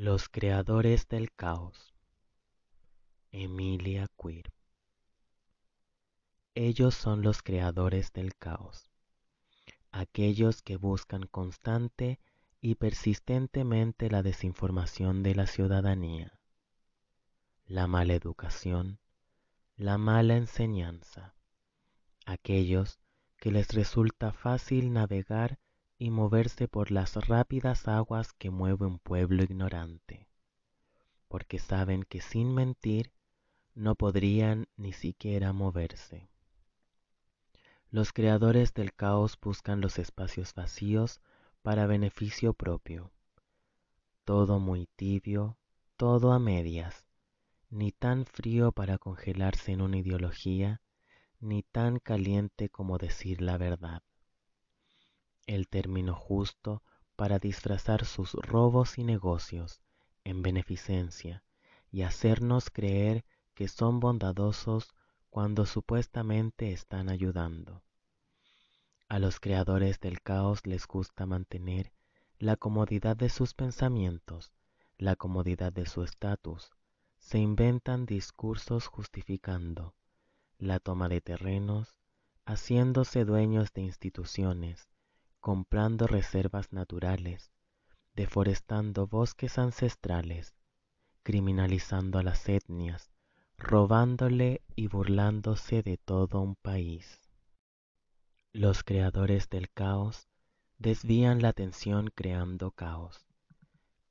Los creadores del caos. Emilia Queer. Ellos son los creadores del caos, aquellos que buscan constante y persistentemente la desinformación de la ciudadanía, la mala educación, la mala enseñanza, aquellos que les resulta fácil navegar y moverse por las rápidas aguas que mueve un pueblo ignorante, porque saben que sin mentir no podrían ni siquiera moverse. Los creadores del caos buscan los espacios vacíos para beneficio propio. Todo muy tibio, todo a medias, ni tan frío para congelarse en una ideología, ni tan caliente como decir la verdad el término justo para disfrazar sus robos y negocios en beneficencia y hacernos creer que son bondadosos cuando supuestamente están ayudando. A los creadores del caos les gusta mantener la comodidad de sus pensamientos, la comodidad de su estatus. Se inventan discursos justificando la toma de terrenos, haciéndose dueños de instituciones, comprando reservas naturales, deforestando bosques ancestrales, criminalizando a las etnias, robándole y burlándose de todo un país. Los creadores del caos desvían la atención creando caos.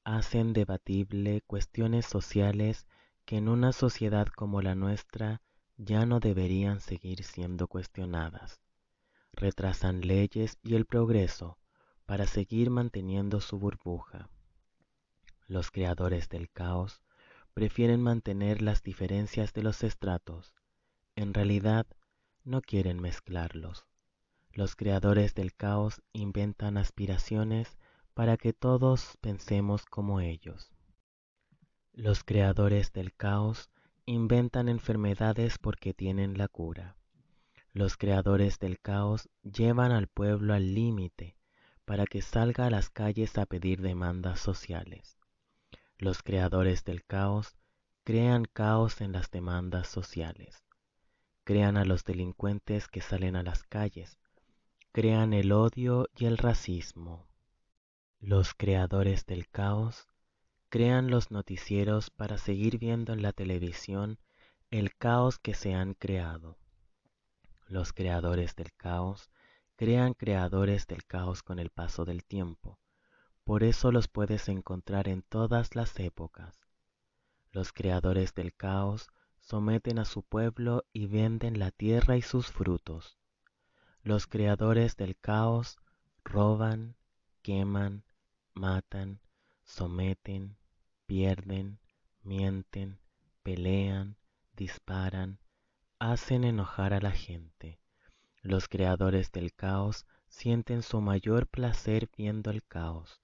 Hacen debatible cuestiones sociales que en una sociedad como la nuestra ya no deberían seguir siendo cuestionadas retrasan leyes y el progreso para seguir manteniendo su burbuja. Los creadores del caos prefieren mantener las diferencias de los estratos. En realidad, no quieren mezclarlos. Los creadores del caos inventan aspiraciones para que todos pensemos como ellos. Los creadores del caos inventan enfermedades porque tienen la cura. Los creadores del caos llevan al pueblo al límite para que salga a las calles a pedir demandas sociales. Los creadores del caos crean caos en las demandas sociales. Crean a los delincuentes que salen a las calles. Crean el odio y el racismo. Los creadores del caos crean los noticieros para seguir viendo en la televisión el caos que se han creado. Los creadores del caos crean creadores del caos con el paso del tiempo. Por eso los puedes encontrar en todas las épocas. Los creadores del caos someten a su pueblo y venden la tierra y sus frutos. Los creadores del caos roban, queman, matan, someten, pierden, mienten, pelean, disparan, hacen enojar a la gente. Los creadores del caos sienten su mayor placer viendo el caos.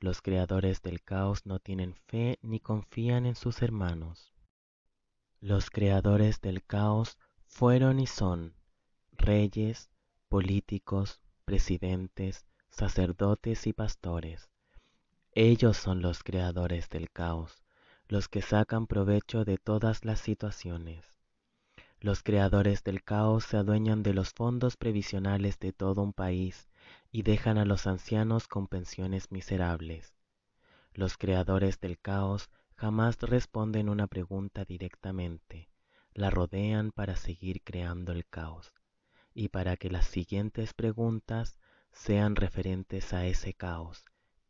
Los creadores del caos no tienen fe ni confían en sus hermanos. Los creadores del caos fueron y son reyes, políticos, presidentes, sacerdotes y pastores. Ellos son los creadores del caos, los que sacan provecho de todas las situaciones. Los creadores del caos se adueñan de los fondos previsionales de todo un país y dejan a los ancianos con pensiones miserables. Los creadores del caos jamás responden una pregunta directamente, la rodean para seguir creando el caos y para que las siguientes preguntas sean referentes a ese caos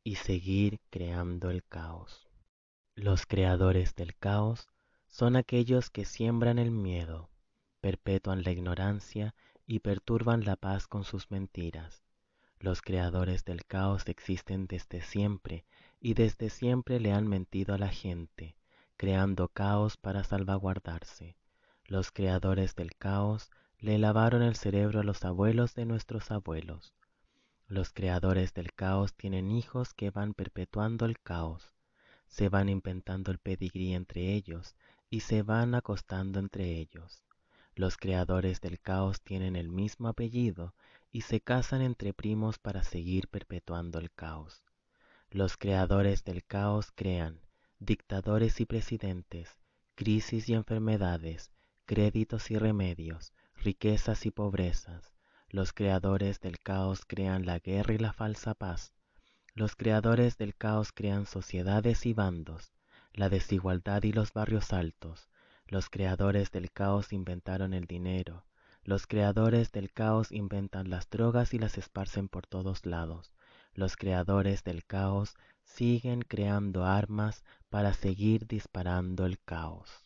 y seguir creando el caos. Los creadores del caos son aquellos que siembran el miedo, perpetúan la ignorancia y perturban la paz con sus mentiras. Los creadores del caos existen desde siempre y desde siempre le han mentido a la gente, creando caos para salvaguardarse. Los creadores del caos le lavaron el cerebro a los abuelos de nuestros abuelos. Los creadores del caos tienen hijos que van perpetuando el caos, se van inventando el pedigrí entre ellos y se van acostando entre ellos. Los creadores del caos tienen el mismo apellido y se casan entre primos para seguir perpetuando el caos. Los creadores del caos crean dictadores y presidentes, crisis y enfermedades, créditos y remedios, riquezas y pobrezas. Los creadores del caos crean la guerra y la falsa paz. Los creadores del caos crean sociedades y bandos, la desigualdad y los barrios altos. Los creadores del caos inventaron el dinero. Los creadores del caos inventan las drogas y las esparcen por todos lados. Los creadores del caos siguen creando armas para seguir disparando el caos.